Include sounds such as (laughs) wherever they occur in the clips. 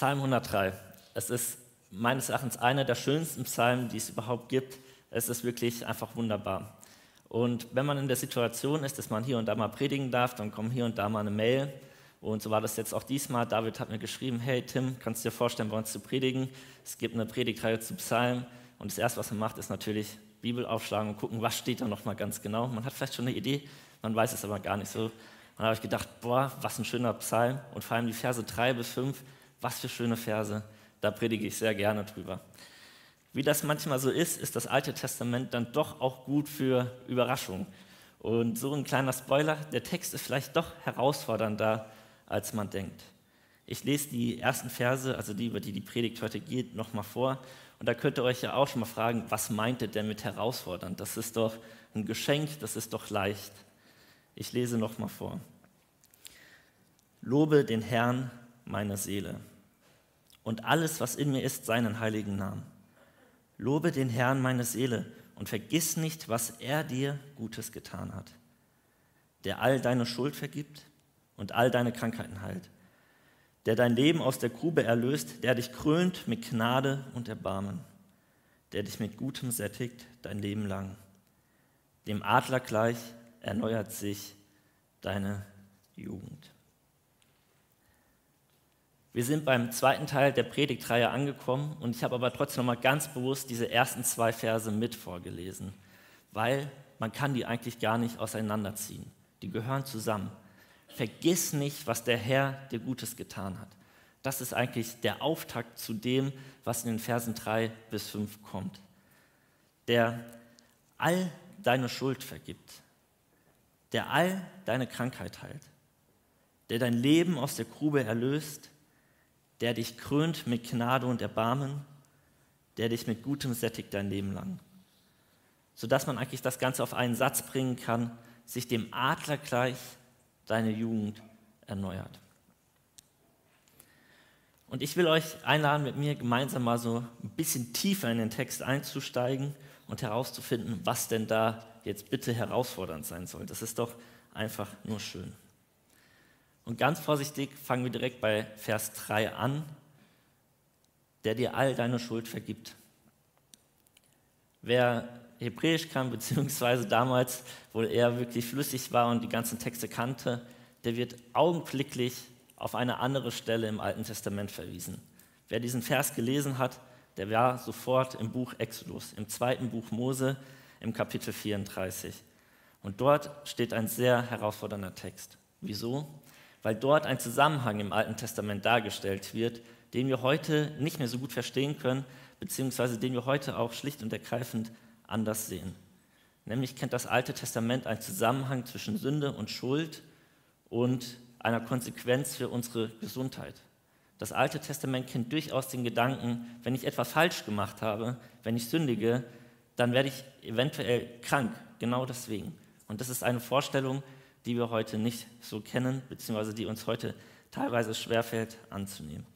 Psalm 103. Es ist meines Erachtens einer der schönsten Psalmen, die es überhaupt gibt. Es ist wirklich einfach wunderbar. Und wenn man in der Situation ist, dass man hier und da mal predigen darf, dann kommt hier und da mal eine Mail. Und so war das jetzt auch diesmal. David hat mir geschrieben, hey Tim, kannst du dir vorstellen, bei uns zu predigen? Es gibt eine Predigtreihe zu Psalmen. Und das Erste, was man macht, ist natürlich Bibel aufschlagen und gucken, was steht da nochmal ganz genau. Man hat vielleicht schon eine Idee, man weiß es aber gar nicht so. Und da habe ich gedacht, boah, was ein schöner Psalm. Und vor allem die Verse 3 bis 5, was für schöne Verse. Da predige ich sehr gerne drüber. Wie das manchmal so ist, ist das Alte Testament dann doch auch gut für Überraschungen. Und so ein kleiner Spoiler, der Text ist vielleicht doch herausfordernder, als man denkt. Ich lese die ersten Verse, also die, über die die Predigt heute geht, nochmal vor. Und da könnt ihr euch ja auch schon mal fragen, was meint ihr denn mit herausfordernd? Das ist doch ein Geschenk, das ist doch leicht. Ich lese nochmal vor. Lobe den Herrn, meine Seele, und alles, was in mir ist, seinen heiligen Namen. Lobe den Herrn, meine Seele, und vergiss nicht, was er dir Gutes getan hat, der all deine Schuld vergibt und all deine Krankheiten heilt, der dein Leben aus der Grube erlöst, der dich krönt mit Gnade und Erbarmen, der dich mit Gutem sättigt dein Leben lang. Dem Adler gleich erneuert sich deine Jugend. Wir sind beim zweiten Teil der Predigtreihe angekommen und ich habe aber trotzdem noch mal ganz bewusst diese ersten zwei Verse mit vorgelesen, weil man kann die eigentlich gar nicht auseinanderziehen. Die gehören zusammen. Vergiss nicht, was der Herr dir Gutes getan hat. Das ist eigentlich der Auftakt zu dem, was in den Versen 3 bis 5 kommt. Der all deine Schuld vergibt, der all deine Krankheit heilt, der dein Leben aus der Grube erlöst, der dich krönt mit Gnade und Erbarmen, der dich mit Gutem sättigt dein Leben lang. Sodass man eigentlich das Ganze auf einen Satz bringen kann, sich dem Adler gleich deine Jugend erneuert. Und ich will euch einladen, mit mir gemeinsam mal so ein bisschen tiefer in den Text einzusteigen und herauszufinden, was denn da jetzt bitte herausfordernd sein soll. Das ist doch einfach nur schön. Und ganz vorsichtig fangen wir direkt bei Vers 3 an, der dir all deine Schuld vergibt. Wer Hebräisch kann, (laughs) beziehungsweise damals wohl eher wirklich flüssig war und die ganzen Texte kannte, der wird augenblicklich auf eine andere Stelle im Alten Testament verwiesen. Wer diesen Vers gelesen hat, der war sofort im Buch Exodus, im zweiten Buch Mose, im Kapitel 34. Und dort steht ein sehr herausfordernder Text. Wieso? Weil dort ein Zusammenhang im Alten Testament dargestellt wird, den wir heute nicht mehr so gut verstehen können, beziehungsweise den wir heute auch schlicht und ergreifend anders sehen. Nämlich kennt das Alte Testament einen Zusammenhang zwischen Sünde und Schuld und einer Konsequenz für unsere Gesundheit. Das Alte Testament kennt durchaus den Gedanken, wenn ich etwas falsch gemacht habe, wenn ich sündige, dann werde ich eventuell krank, genau deswegen. Und das ist eine Vorstellung, die wir heute nicht so kennen, beziehungsweise die uns heute teilweise schwerfällt anzunehmen.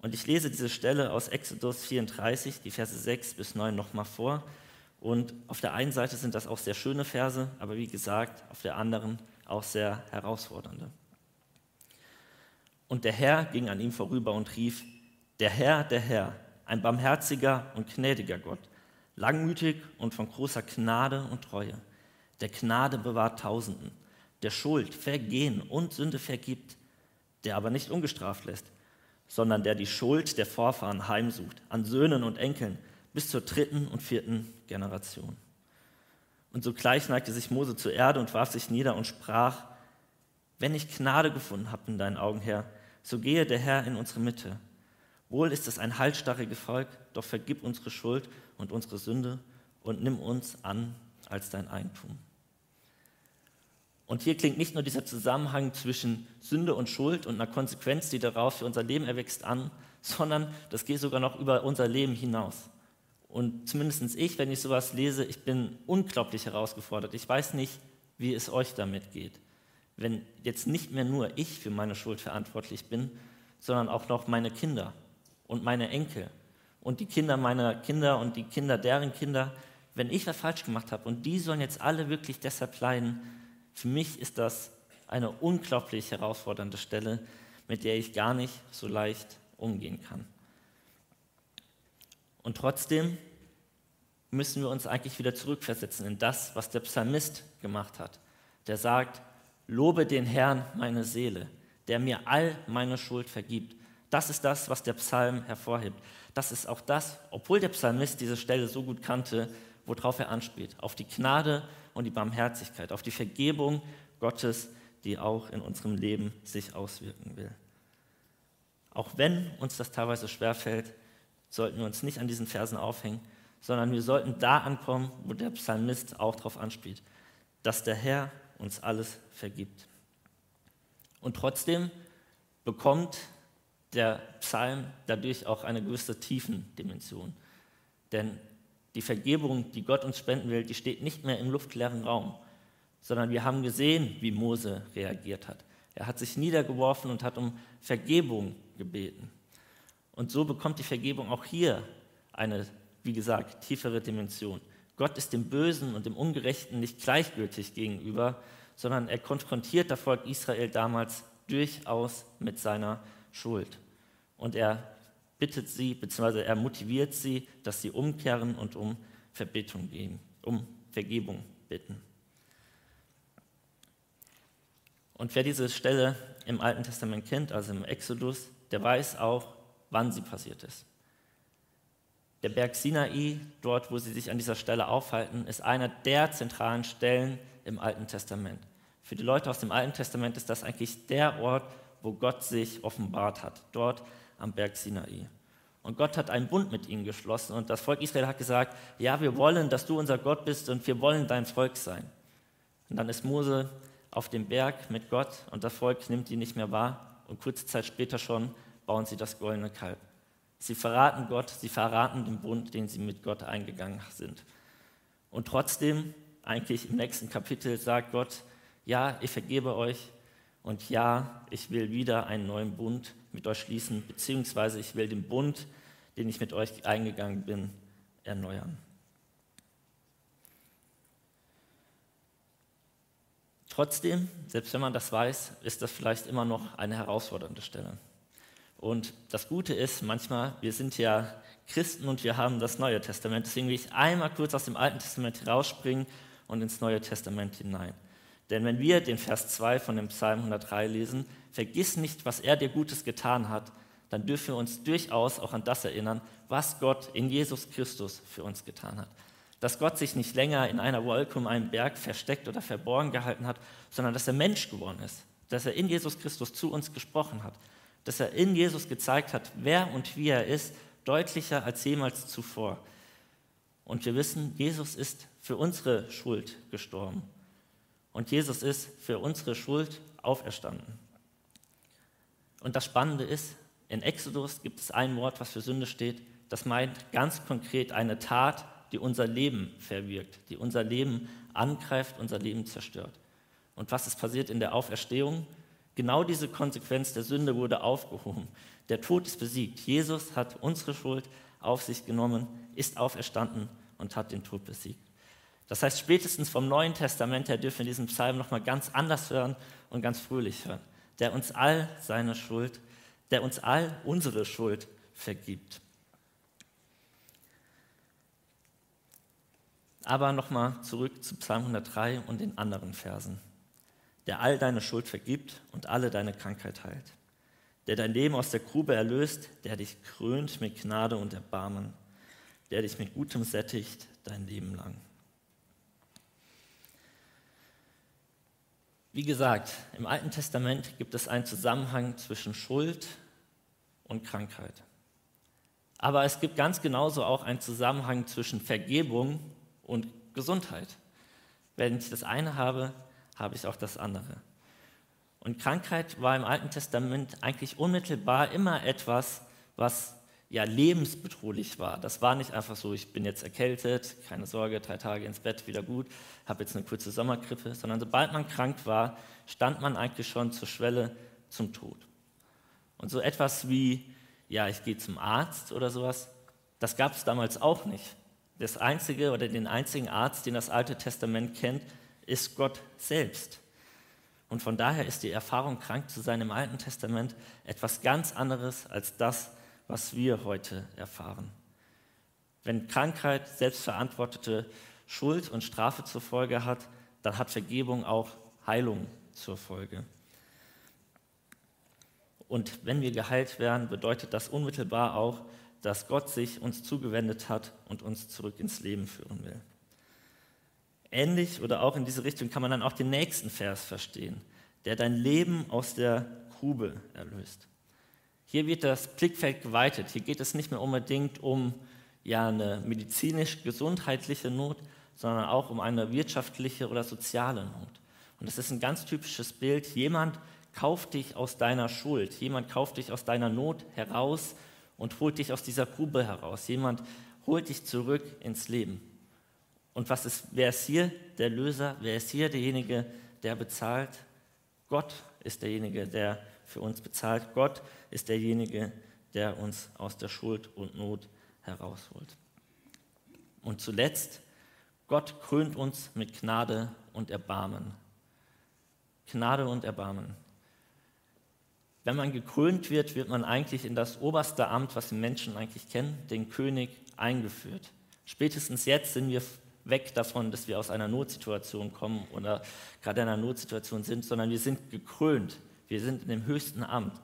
Und ich lese diese Stelle aus Exodus 34, die Verse 6 bis 9 nochmal vor. Und auf der einen Seite sind das auch sehr schöne Verse, aber wie gesagt, auf der anderen auch sehr herausfordernde. Und der Herr ging an ihm vorüber und rief, der Herr, der Herr, ein barmherziger und gnädiger Gott, langmütig und von großer Gnade und Treue der Gnade bewahrt Tausenden, der Schuld, Vergehen und Sünde vergibt, der aber nicht ungestraft lässt, sondern der die Schuld der Vorfahren heimsucht, an Söhnen und Enkeln bis zur dritten und vierten Generation. Und sogleich neigte sich Mose zur Erde und warf sich nieder und sprach, wenn ich Gnade gefunden habe in deinen Augen, Herr, so gehe der Herr in unsere Mitte. Wohl ist es ein halsstarriges Volk, doch vergib unsere Schuld und unsere Sünde und nimm uns an als dein Eigentum. Und hier klingt nicht nur dieser Zusammenhang zwischen Sünde und Schuld und einer Konsequenz, die daraus für unser Leben erwächst, an, sondern das geht sogar noch über unser Leben hinaus. Und zumindest ich, wenn ich sowas lese, ich bin unglaublich herausgefordert. Ich weiß nicht, wie es euch damit geht. Wenn jetzt nicht mehr nur ich für meine Schuld verantwortlich bin, sondern auch noch meine Kinder und meine Enkel und die Kinder meiner Kinder und die Kinder deren Kinder. Wenn ich was falsch gemacht habe und die sollen jetzt alle wirklich deshalb leiden, für mich ist das eine unglaublich herausfordernde Stelle, mit der ich gar nicht so leicht umgehen kann. Und trotzdem müssen wir uns eigentlich wieder zurückversetzen in das, was der Psalmist gemacht hat. Der sagt, lobe den Herrn meine Seele, der mir all meine Schuld vergibt. Das ist das, was der Psalm hervorhebt. Das ist auch das, obwohl der Psalmist diese Stelle so gut kannte, worauf er anspielt, auf die Gnade und die Barmherzigkeit, auf die Vergebung Gottes, die auch in unserem Leben sich auswirken will. Auch wenn uns das teilweise schwerfällt, sollten wir uns nicht an diesen Versen aufhängen, sondern wir sollten da ankommen, wo der Psalmist auch darauf anspielt, dass der Herr uns alles vergibt. Und trotzdem bekommt der Psalm dadurch auch eine gewisse Tiefendimension. Denn die Vergebung, die Gott uns spenden will, die steht nicht mehr im luftleeren Raum, sondern wir haben gesehen, wie Mose reagiert hat. Er hat sich niedergeworfen und hat um Vergebung gebeten. Und so bekommt die Vergebung auch hier eine, wie gesagt, tiefere Dimension. Gott ist dem Bösen und dem Ungerechten nicht gleichgültig gegenüber, sondern er konfrontiert das Volk Israel damals durchaus mit seiner Schuld. Und er bittet sie, beziehungsweise er motiviert sie, dass sie umkehren und um Verbittung gehen, um Vergebung bitten. Und wer diese Stelle im Alten Testament kennt, also im Exodus, der weiß auch, wann sie passiert ist. Der Berg Sinai, dort wo sie sich an dieser Stelle aufhalten, ist einer der zentralen Stellen im Alten Testament. Für die Leute aus dem Alten Testament ist das eigentlich der Ort, wo Gott sich offenbart hat, dort am Berg Sinai. Und Gott hat einen Bund mit ihnen geschlossen und das Volk Israel hat gesagt, ja, wir wollen, dass du unser Gott bist und wir wollen dein Volk sein. Und dann ist Mose auf dem Berg mit Gott und das Volk nimmt ihn nicht mehr wahr und kurze Zeit später schon bauen sie das goldene Kalb. Sie verraten Gott, sie verraten den Bund, den sie mit Gott eingegangen sind. Und trotzdem, eigentlich im nächsten Kapitel sagt Gott, ja, ich vergebe euch und ja, ich will wieder einen neuen Bund mit euch schließen, beziehungsweise ich will den Bund, den ich mit euch eingegangen bin, erneuern. Trotzdem, selbst wenn man das weiß, ist das vielleicht immer noch eine herausfordernde Stelle. Und das Gute ist, manchmal, wir sind ja Christen und wir haben das Neue Testament. Deswegen will ich einmal kurz aus dem Alten Testament herausspringen und ins Neue Testament hinein. Denn wenn wir den Vers 2 von dem Psalm 103 lesen, vergiss nicht, was er dir Gutes getan hat, dann dürfen wir uns durchaus auch an das erinnern, was Gott in Jesus Christus für uns getan hat dass Gott sich nicht länger in einer Wolke um einen Berg versteckt oder verborgen gehalten hat, sondern dass er Mensch geworden ist, dass er in Jesus Christus zu uns gesprochen hat, dass er in Jesus gezeigt hat, wer und wie er ist, deutlicher als jemals zuvor. Und wir wissen, Jesus ist für unsere Schuld gestorben. Und Jesus ist für unsere Schuld auferstanden. Und das Spannende ist, in Exodus gibt es ein Wort, was für Sünde steht. Das meint ganz konkret eine Tat, die unser Leben verwirkt, die unser Leben angreift, unser Leben zerstört. Und was ist passiert in der Auferstehung? Genau diese Konsequenz der Sünde wurde aufgehoben. Der Tod ist besiegt. Jesus hat unsere Schuld auf sich genommen, ist auferstanden und hat den Tod besiegt. Das heißt, spätestens vom Neuen Testament her dürfen wir diesen Psalm nochmal ganz anders hören und ganz fröhlich hören, der uns all seine Schuld, der uns all unsere Schuld vergibt. Aber nochmal zurück zu Psalm 103 und den anderen Versen. Der all deine Schuld vergibt und alle deine Krankheit heilt. Der dein Leben aus der Grube erlöst, der dich krönt mit Gnade und Erbarmen. Der dich mit Gutem sättigt dein Leben lang. Wie gesagt, im Alten Testament gibt es einen Zusammenhang zwischen Schuld und Krankheit. Aber es gibt ganz genauso auch einen Zusammenhang zwischen Vergebung und Gesundheit. Wenn ich das eine habe, habe ich auch das andere. Und Krankheit war im Alten Testament eigentlich unmittelbar immer etwas, was ja lebensbedrohlich war. Das war nicht einfach so, ich bin jetzt erkältet, keine Sorge, drei Tage ins Bett, wieder gut, habe jetzt eine kurze Sommergrippe, sondern sobald man krank war, stand man eigentlich schon zur Schwelle zum Tod. Und so etwas wie, ja, ich gehe zum Arzt oder sowas, das gab es damals auch nicht. Das einzige oder den einzigen Arzt, den das Alte Testament kennt, ist Gott selbst. Und von daher ist die Erfahrung, krank zu sein im Alten Testament etwas ganz anderes als das, was wir heute erfahren. Wenn Krankheit selbstverantwortete Schuld und Strafe zur Folge hat, dann hat Vergebung auch Heilung zur Folge. Und wenn wir geheilt werden, bedeutet das unmittelbar auch, dass Gott sich uns zugewendet hat und uns zurück ins Leben führen will. Ähnlich oder auch in diese Richtung kann man dann auch den nächsten Vers verstehen, der dein Leben aus der Grube erlöst. Hier wird das Blickfeld geweitet. Hier geht es nicht mehr unbedingt um ja, eine medizinisch-gesundheitliche Not, sondern auch um eine wirtschaftliche oder soziale Not. Und das ist ein ganz typisches Bild. Jemand kauft dich aus deiner Schuld, jemand kauft dich aus deiner Not heraus und holt dich aus dieser Grube heraus. Jemand holt dich zurück ins Leben. Und was ist, wer ist hier der Löser? Wer ist hier derjenige, der bezahlt? Gott ist derjenige, der für uns bezahlt. Gott ist derjenige, der uns aus der Schuld und Not herausholt. Und zuletzt, Gott krönt uns mit Gnade und Erbarmen. Gnade und Erbarmen. Wenn man gekrönt wird, wird man eigentlich in das oberste Amt, was die Menschen eigentlich kennen, den König, eingeführt. Spätestens jetzt sind wir weg davon, dass wir aus einer Notsituation kommen oder gerade in einer Notsituation sind, sondern wir sind gekrönt. Wir sind in dem höchsten Amt.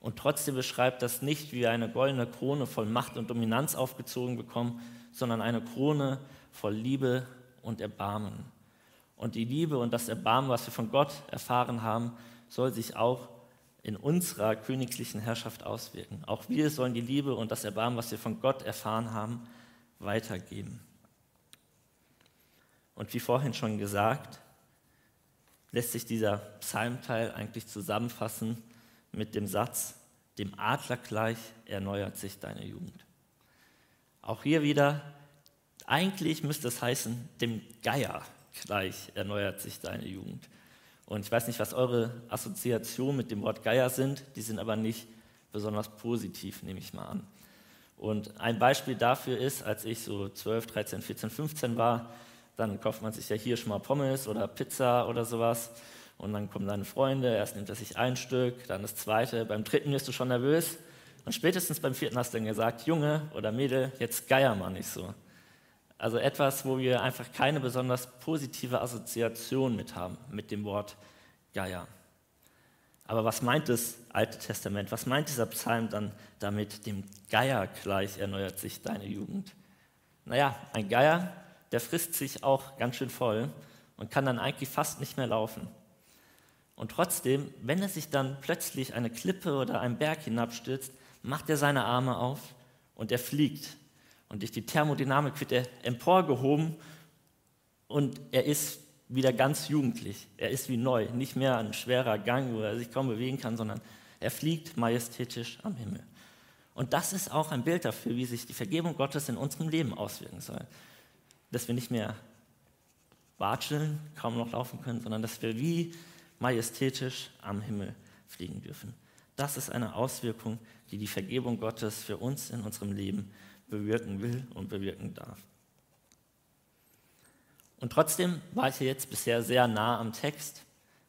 Und trotzdem beschreibt das nicht, wie wir eine goldene Krone voll Macht und Dominanz aufgezogen bekommen, sondern eine Krone voll Liebe und Erbarmen. Und die Liebe und das Erbarmen, was wir von Gott erfahren haben, soll sich auch in unserer königlichen Herrschaft auswirken. Auch wir sollen die Liebe und das Erbarmen, was wir von Gott erfahren haben, weitergeben. Und wie vorhin schon gesagt, lässt sich dieser Psalmteil eigentlich zusammenfassen mit dem Satz, dem Adler gleich erneuert sich deine Jugend. Auch hier wieder, eigentlich müsste es heißen, dem Geier gleich erneuert sich deine Jugend. Und ich weiß nicht, was eure Assoziationen mit dem Wort Geier sind, die sind aber nicht besonders positiv, nehme ich mal an. Und ein Beispiel dafür ist, als ich so 12, 13, 14, 15 war, dann kauft man sich ja hier schon mal Pommes oder Pizza oder sowas. Und dann kommen deine Freunde, erst nimmt er sich ein Stück, dann das zweite, beim dritten wirst du schon nervös. Und spätestens beim vierten hast du dann gesagt, Junge oder Mädel, jetzt geier mal nicht so. Also etwas, wo wir einfach keine besonders positive Assoziation mit haben, mit dem Wort Geier. Aber was meint das Alte Testament? Was meint dieser Psalm dann damit, dem Geier gleich erneuert sich deine Jugend? Naja, ein Geier, der frisst sich auch ganz schön voll und kann dann eigentlich fast nicht mehr laufen. Und trotzdem, wenn er sich dann plötzlich eine Klippe oder einen Berg hinabstürzt, macht er seine Arme auf und er fliegt und durch die Thermodynamik wird er emporgehoben und er ist wieder ganz jugendlich. Er ist wie neu, nicht mehr ein schwerer Gang, wo er sich kaum bewegen kann, sondern er fliegt majestätisch am Himmel. Und das ist auch ein Bild dafür, wie sich die Vergebung Gottes in unserem Leben auswirken soll. Dass wir nicht mehr watscheln, kaum noch laufen können, sondern dass wir wie majestätisch am Himmel fliegen dürfen. Das ist eine Auswirkung, die die Vergebung Gottes für uns in unserem Leben bewirken will und bewirken darf. Und trotzdem war ich jetzt bisher sehr nah am Text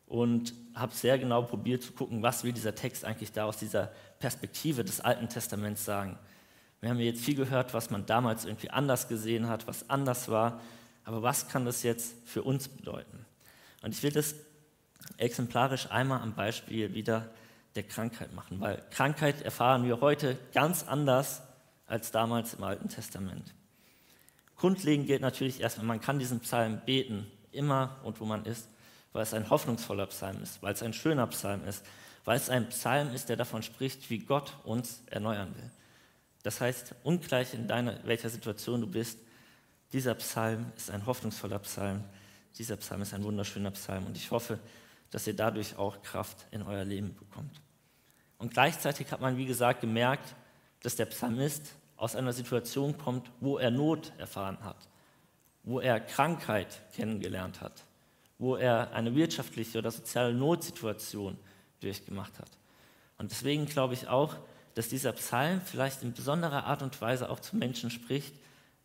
und habe sehr genau probiert zu gucken, was will dieser Text eigentlich da aus dieser Perspektive des Alten Testaments sagen. Wir haben jetzt viel gehört, was man damals irgendwie anders gesehen hat, was anders war, aber was kann das jetzt für uns bedeuten? Und ich will das exemplarisch einmal am Beispiel wieder der Krankheit machen, weil Krankheit erfahren wir heute ganz anders als damals im Alten Testament. Grundlegend gilt natürlich erstmal, man kann diesen Psalm beten, immer und wo man ist, weil es ein hoffnungsvoller Psalm ist, weil es ein schöner Psalm ist, weil es ein Psalm ist, der davon spricht, wie Gott uns erneuern will. Das heißt, ungleich in deiner, welcher Situation du bist, dieser Psalm ist ein hoffnungsvoller Psalm, dieser Psalm ist ein wunderschöner Psalm und ich hoffe, dass ihr dadurch auch Kraft in euer Leben bekommt. Und gleichzeitig hat man, wie gesagt, gemerkt, dass der Psalmist aus einer Situation kommt, wo er Not erfahren hat, wo er Krankheit kennengelernt hat, wo er eine wirtschaftliche oder soziale Notsituation durchgemacht hat. Und deswegen glaube ich auch, dass dieser Psalm vielleicht in besonderer Art und Weise auch zu Menschen spricht,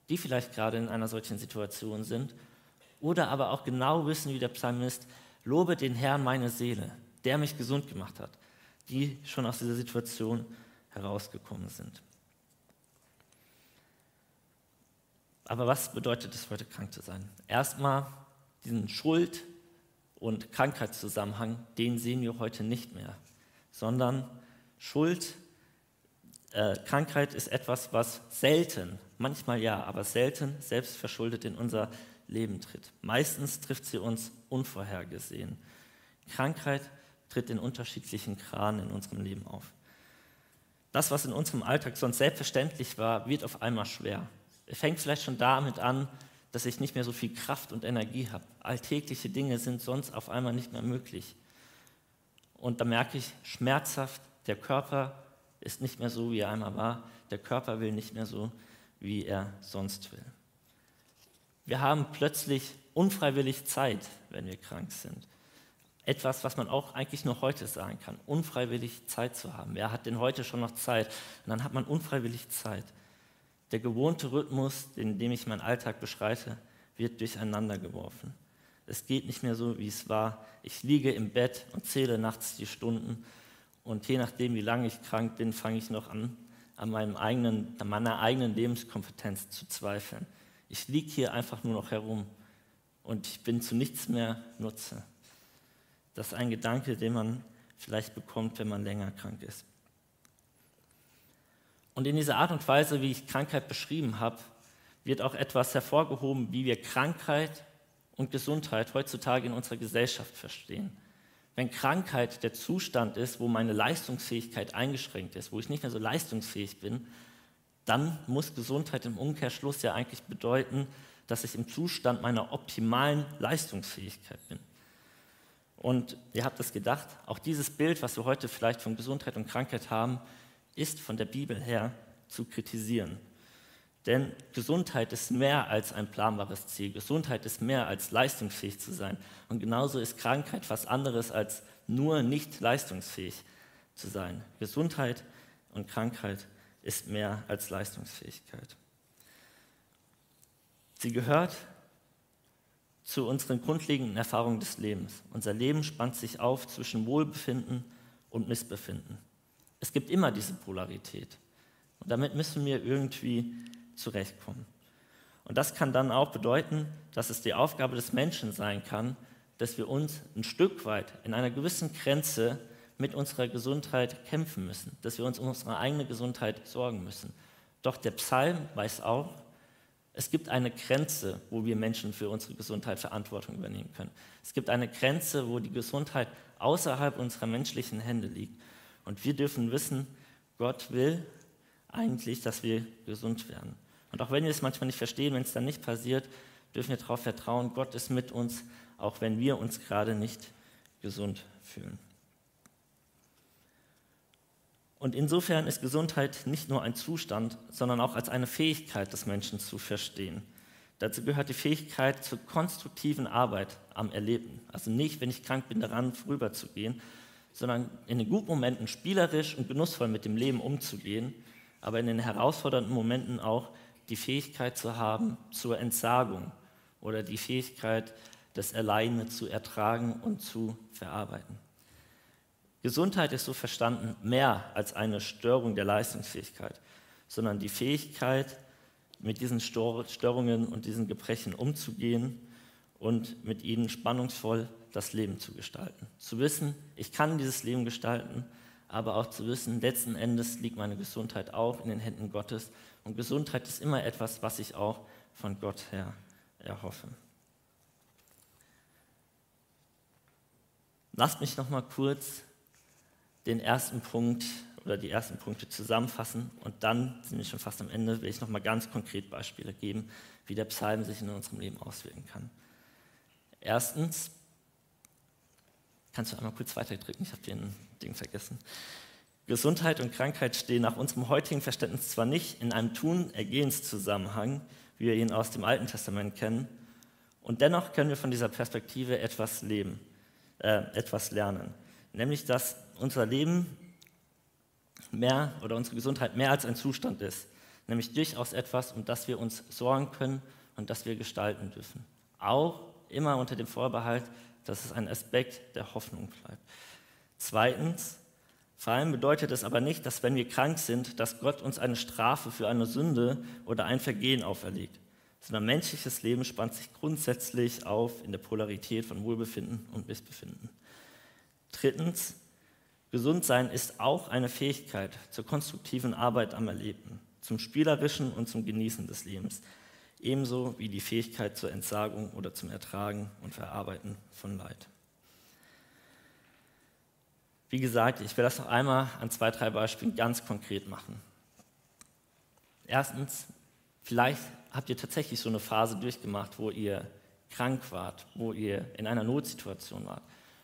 die vielleicht gerade in einer solchen Situation sind oder aber auch genau wissen, wie der Psalmist, Lobe den Herrn meine Seele, der mich gesund gemacht hat, die schon aus dieser Situation herausgekommen sind. Aber was bedeutet es heute krank zu sein? Erstmal diesen Schuld- und Krankheitszusammenhang, den sehen wir heute nicht mehr, sondern Schuld, äh, Krankheit ist etwas, was selten, manchmal ja, aber selten selbstverschuldet in unser Leben tritt. Meistens trifft sie uns unvorhergesehen. Krankheit tritt in unterschiedlichen Kranen in unserem Leben auf. Das, was in unserem Alltag sonst selbstverständlich war, wird auf einmal schwer. Es fängt vielleicht schon damit an, dass ich nicht mehr so viel Kraft und Energie habe. Alltägliche Dinge sind sonst auf einmal nicht mehr möglich. Und da merke ich schmerzhaft, der Körper ist nicht mehr so, wie er einmal war. Der Körper will nicht mehr so, wie er sonst will. Wir haben plötzlich unfreiwillig Zeit, wenn wir krank sind. Etwas, was man auch eigentlich nur heute sagen kann, unfreiwillig Zeit zu haben. Wer hat denn heute schon noch Zeit? Und dann hat man unfreiwillig Zeit. Der gewohnte Rhythmus, in dem ich meinen Alltag beschreite, wird durcheinander geworfen. Es geht nicht mehr so, wie es war. Ich liege im Bett und zähle nachts die Stunden. Und je nachdem, wie lange ich krank bin, fange ich noch an, an, meinem eigenen, an meiner eigenen Lebenskompetenz zu zweifeln. Ich liege hier einfach nur noch herum und ich bin zu nichts mehr Nutze. Das ist ein Gedanke, den man vielleicht bekommt, wenn man länger krank ist. Und in dieser Art und Weise, wie ich Krankheit beschrieben habe, wird auch etwas hervorgehoben, wie wir Krankheit und Gesundheit heutzutage in unserer Gesellschaft verstehen. Wenn Krankheit der Zustand ist, wo meine Leistungsfähigkeit eingeschränkt ist, wo ich nicht mehr so leistungsfähig bin, dann muss Gesundheit im Umkehrschluss ja eigentlich bedeuten, dass ich im Zustand meiner optimalen Leistungsfähigkeit bin. Und ihr habt es gedacht, auch dieses Bild, was wir heute vielleicht von Gesundheit und Krankheit haben, ist von der Bibel her zu kritisieren. Denn Gesundheit ist mehr als ein planbares Ziel. Gesundheit ist mehr als leistungsfähig zu sein. Und genauso ist Krankheit was anderes als nur nicht leistungsfähig zu sein. Gesundheit und Krankheit ist mehr als Leistungsfähigkeit. Sie gehört zu unseren grundlegenden Erfahrungen des Lebens. Unser Leben spannt sich auf zwischen Wohlbefinden und Missbefinden. Es gibt immer diese Polarität. Und damit müssen wir irgendwie zurechtkommen. Und das kann dann auch bedeuten, dass es die Aufgabe des Menschen sein kann, dass wir uns ein Stück weit in einer gewissen Grenze mit unserer Gesundheit kämpfen müssen, dass wir uns um unsere eigene Gesundheit sorgen müssen. Doch der Psalm weiß auch, es gibt eine Grenze, wo wir Menschen für unsere Gesundheit Verantwortung übernehmen können. Es gibt eine Grenze, wo die Gesundheit außerhalb unserer menschlichen Hände liegt. Und wir dürfen wissen, Gott will eigentlich, dass wir gesund werden. Und auch wenn wir es manchmal nicht verstehen, wenn es dann nicht passiert, dürfen wir darauf vertrauen, Gott ist mit uns, auch wenn wir uns gerade nicht gesund fühlen. Und insofern ist Gesundheit nicht nur ein Zustand, sondern auch als eine Fähigkeit des Menschen zu verstehen. Dazu gehört die Fähigkeit zur konstruktiven Arbeit am Erleben. Also nicht, wenn ich krank bin, daran vorüberzugehen, sondern in den guten Momenten spielerisch und genussvoll mit dem Leben umzugehen, aber in den herausfordernden Momenten auch die Fähigkeit zu haben zur Entsagung oder die Fähigkeit, das Erleidende zu ertragen und zu verarbeiten. Gesundheit ist so verstanden mehr als eine Störung der Leistungsfähigkeit, sondern die Fähigkeit, mit diesen Störungen und diesen Gebrechen umzugehen und mit ihnen spannungsvoll das Leben zu gestalten. Zu wissen, ich kann dieses Leben gestalten, aber auch zu wissen, letzten Endes liegt meine Gesundheit auch in den Händen Gottes. Und Gesundheit ist immer etwas, was ich auch von Gott her erhoffe. Lasst mich noch mal kurz den ersten Punkt oder die ersten Punkte zusammenfassen und dann sind wir schon fast am Ende, will ich noch mal ganz konkret Beispiele geben, wie der Psalm sich in unserem Leben auswirken kann. Erstens, kannst du einmal kurz weiterdrücken, ich habe den Ding vergessen. Gesundheit und Krankheit stehen nach unserem heutigen Verständnis zwar nicht in einem Tun-Ergehens-Zusammenhang, wie wir ihn aus dem Alten Testament kennen, und dennoch können wir von dieser Perspektive etwas leben, äh, etwas lernen. Nämlich, dass unser Leben mehr oder unsere Gesundheit mehr als ein Zustand ist. Nämlich durchaus etwas, um das wir uns sorgen können und das wir gestalten dürfen. Auch immer unter dem Vorbehalt, dass es ein Aspekt der Hoffnung bleibt. Zweitens, vor allem bedeutet es aber nicht, dass wenn wir krank sind, dass Gott uns eine Strafe für eine Sünde oder ein Vergehen auferlegt, sondern menschliches Leben spannt sich grundsätzlich auf in der Polarität von Wohlbefinden und Missbefinden. Drittens, gesund sein ist auch eine Fähigkeit zur konstruktiven Arbeit am Erlebten, zum spielerischen und zum Genießen des Lebens, ebenso wie die Fähigkeit zur Entsagung oder zum Ertragen und Verarbeiten von Leid. Wie gesagt, ich will das noch einmal an zwei, drei Beispielen ganz konkret machen. Erstens, vielleicht habt ihr tatsächlich so eine Phase durchgemacht, wo ihr krank wart, wo ihr in einer Notsituation wart.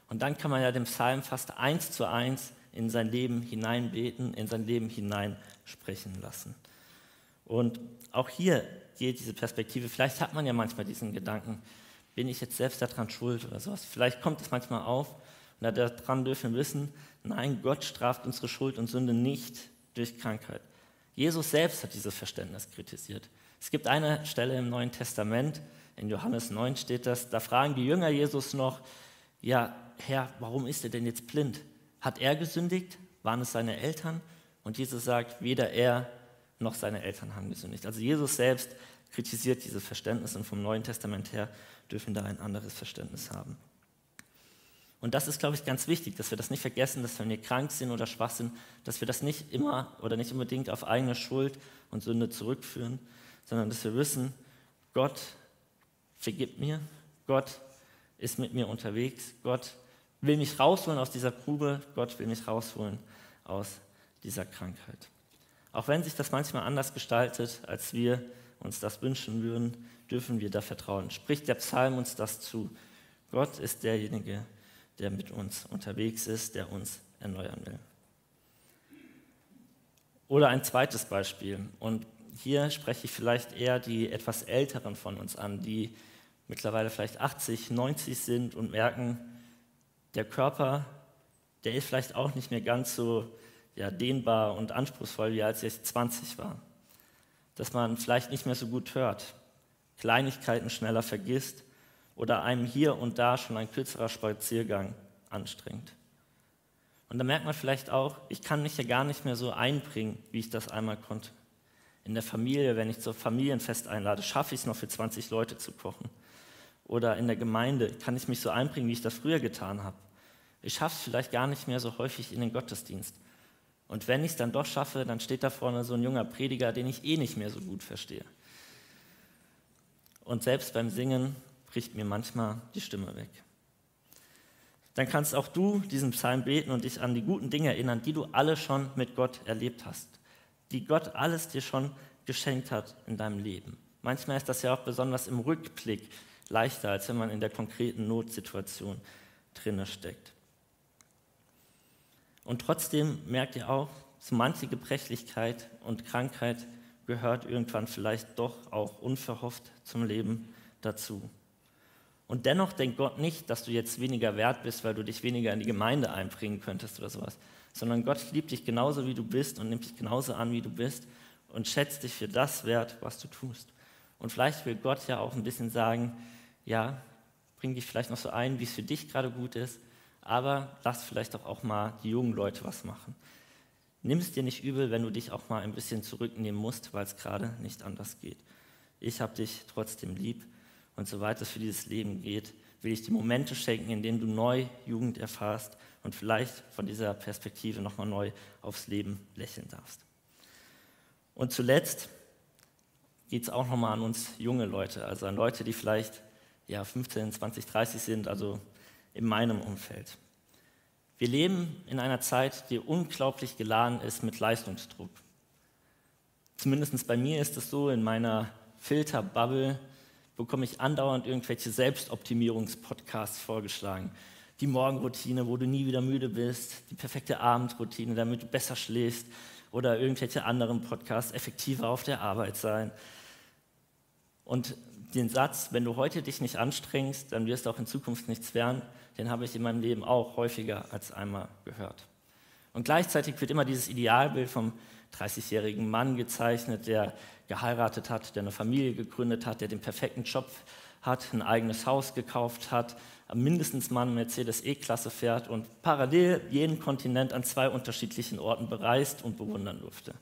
Und dann kann man ja dem Psalm fast eins zu eins in sein Leben hineinbeten, in sein Leben hineinsprechen lassen. Und auch hier geht diese Perspektive, vielleicht hat man ja manchmal diesen Gedanken, bin ich jetzt selbst daran schuld oder sowas. Vielleicht kommt es manchmal auf und daran dürfen wir wissen, nein, Gott straft unsere Schuld und Sünde nicht durch Krankheit. Jesus selbst hat dieses Verständnis kritisiert. Es gibt eine Stelle im Neuen Testament, in Johannes 9 steht das, da fragen die Jünger Jesus noch, ja, Herr, warum ist er denn jetzt blind? Hat er gesündigt? Waren es seine Eltern? Und Jesus sagt, weder er noch seine Eltern haben gesündigt. Also Jesus selbst kritisiert dieses Verständnis und vom Neuen Testament her dürfen da ein anderes Verständnis haben. Und das ist, glaube ich, ganz wichtig, dass wir das nicht vergessen, dass wenn wir krank sind oder schwach sind, dass wir das nicht immer oder nicht unbedingt auf eigene Schuld und Sünde zurückführen, sondern dass wir wissen, Gott vergibt mir, Gott ist mit mir unterwegs, Gott will mich rausholen aus dieser Grube, Gott will mich rausholen aus dieser Krankheit. Auch wenn sich das manchmal anders gestaltet, als wir uns das wünschen würden, dürfen wir da vertrauen. Spricht der Psalm uns das zu. Gott ist derjenige, der der mit uns unterwegs ist, der uns erneuern will. Oder ein zweites Beispiel. Und hier spreche ich vielleicht eher die etwas Älteren von uns an, die mittlerweile vielleicht 80, 90 sind und merken, der Körper, der ist vielleicht auch nicht mehr ganz so ja, dehnbar und anspruchsvoll, wie als ich 20 war. Dass man vielleicht nicht mehr so gut hört, Kleinigkeiten schneller vergisst oder einem hier und da schon ein kürzerer Spaziergang anstrengt. Und da merkt man vielleicht auch, ich kann mich ja gar nicht mehr so einbringen, wie ich das einmal konnte. In der Familie, wenn ich zur Familienfest einlade, schaffe ich es noch für 20 Leute zu kochen. Oder in der Gemeinde kann ich mich so einbringen, wie ich das früher getan habe. Ich schaffe es vielleicht gar nicht mehr so häufig in den Gottesdienst. Und wenn ich es dann doch schaffe, dann steht da vorne so ein junger Prediger, den ich eh nicht mehr so gut verstehe. Und selbst beim Singen bricht mir manchmal die Stimme weg. Dann kannst auch du diesen Psalm beten und dich an die guten Dinge erinnern, die du alle schon mit Gott erlebt hast, die Gott alles dir schon geschenkt hat in deinem Leben. Manchmal ist das ja auch besonders im Rückblick leichter, als wenn man in der konkreten Notsituation drinne steckt. Und trotzdem merkt ihr auch, so manche Gebrechlichkeit und Krankheit gehört irgendwann vielleicht doch auch unverhofft zum Leben dazu. Und dennoch denkt Gott nicht, dass du jetzt weniger wert bist, weil du dich weniger in die Gemeinde einbringen könntest oder sowas, sondern Gott liebt dich genauso, wie du bist und nimmt dich genauso an, wie du bist und schätzt dich für das wert, was du tust. Und vielleicht will Gott ja auch ein bisschen sagen, ja, bring dich vielleicht noch so ein, wie es für dich gerade gut ist, aber lass vielleicht doch auch mal die jungen Leute was machen. Nimm es dir nicht übel, wenn du dich auch mal ein bisschen zurücknehmen musst, weil es gerade nicht anders geht. Ich habe dich trotzdem lieb und soweit es für dieses Leben geht, will ich die Momente schenken, in denen du neu Jugend erfährst und vielleicht von dieser Perspektive nochmal neu aufs Leben lächeln darfst. Und zuletzt geht es auch nochmal an uns junge Leute, also an Leute, die vielleicht ja, 15, 20, 30 sind, also in meinem Umfeld. Wir leben in einer Zeit, die unglaublich geladen ist mit Leistungsdruck. Zumindest bei mir ist es so, in meiner Filterbubble bekomme ich andauernd irgendwelche Selbstoptimierungspodcasts vorgeschlagen. Die Morgenroutine, wo du nie wieder müde bist, die perfekte Abendroutine, damit du besser schläfst oder irgendwelche anderen Podcasts, effektiver auf der Arbeit sein. Und den Satz, wenn du heute dich nicht anstrengst, dann wirst du auch in Zukunft nichts werden, den habe ich in meinem Leben auch häufiger als einmal gehört. Und gleichzeitig wird immer dieses Idealbild vom 30-jährigen Mann gezeichnet, der geheiratet hat, der eine Familie gegründet hat, der den perfekten Job hat, ein eigenes Haus gekauft hat, mindestens mal eine Mercedes E-Klasse fährt und parallel jeden Kontinent an zwei unterschiedlichen Orten bereist und bewundern durfte.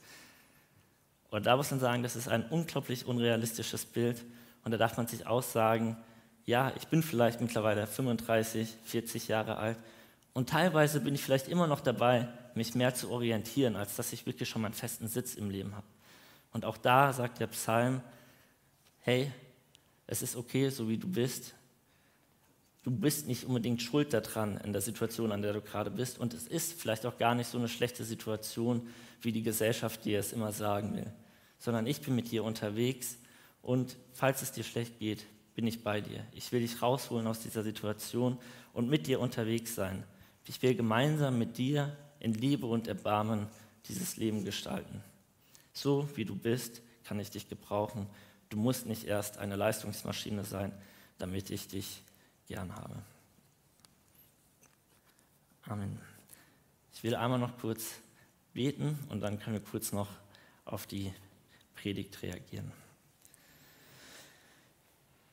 Und da muss man sagen, das ist ein unglaublich unrealistisches Bild. Und da darf man sich auch sagen, ja, ich bin vielleicht mittlerweile 35, 40 Jahre alt und teilweise bin ich vielleicht immer noch dabei, mich mehr zu orientieren, als dass ich wirklich schon meinen festen Sitz im Leben habe. Und auch da sagt der Psalm, hey, es ist okay, so wie du bist. Du bist nicht unbedingt schuld daran in der Situation, an der du gerade bist. Und es ist vielleicht auch gar nicht so eine schlechte Situation, wie die Gesellschaft dir es immer sagen will. Sondern ich bin mit dir unterwegs und falls es dir schlecht geht, bin ich bei dir. Ich will dich rausholen aus dieser Situation und mit dir unterwegs sein. Ich will gemeinsam mit dir in Liebe und Erbarmen dieses Leben gestalten. So wie du bist, kann ich dich gebrauchen. Du musst nicht erst eine Leistungsmaschine sein, damit ich dich gern habe. Amen. Ich will einmal noch kurz beten und dann können wir kurz noch auf die Predigt reagieren.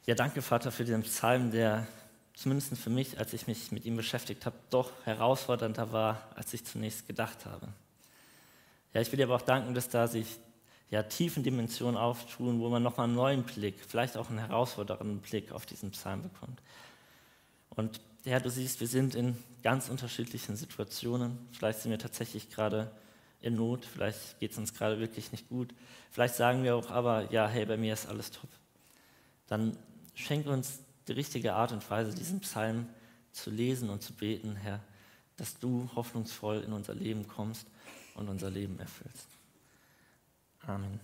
Ja, danke, Vater, für den Psalm, der zumindest für mich, als ich mich mit ihm beschäftigt habe, doch herausfordernder war, als ich zunächst gedacht habe. Ja, ich will dir aber auch danken, dass da sich ja, tiefen Dimensionen auftun, wo man nochmal einen neuen Blick, vielleicht auch einen herausfordernden Blick auf diesen Psalm bekommt. Und ja, du siehst, wir sind in ganz unterschiedlichen Situationen. Vielleicht sind wir tatsächlich gerade in Not, vielleicht geht es uns gerade wirklich nicht gut. Vielleicht sagen wir auch aber, ja, hey, bei mir ist alles top. Dann Schenke uns die richtige Art und Weise, diesen Psalm zu lesen und zu beten, Herr, dass du hoffnungsvoll in unser Leben kommst und unser Leben erfüllst. Amen.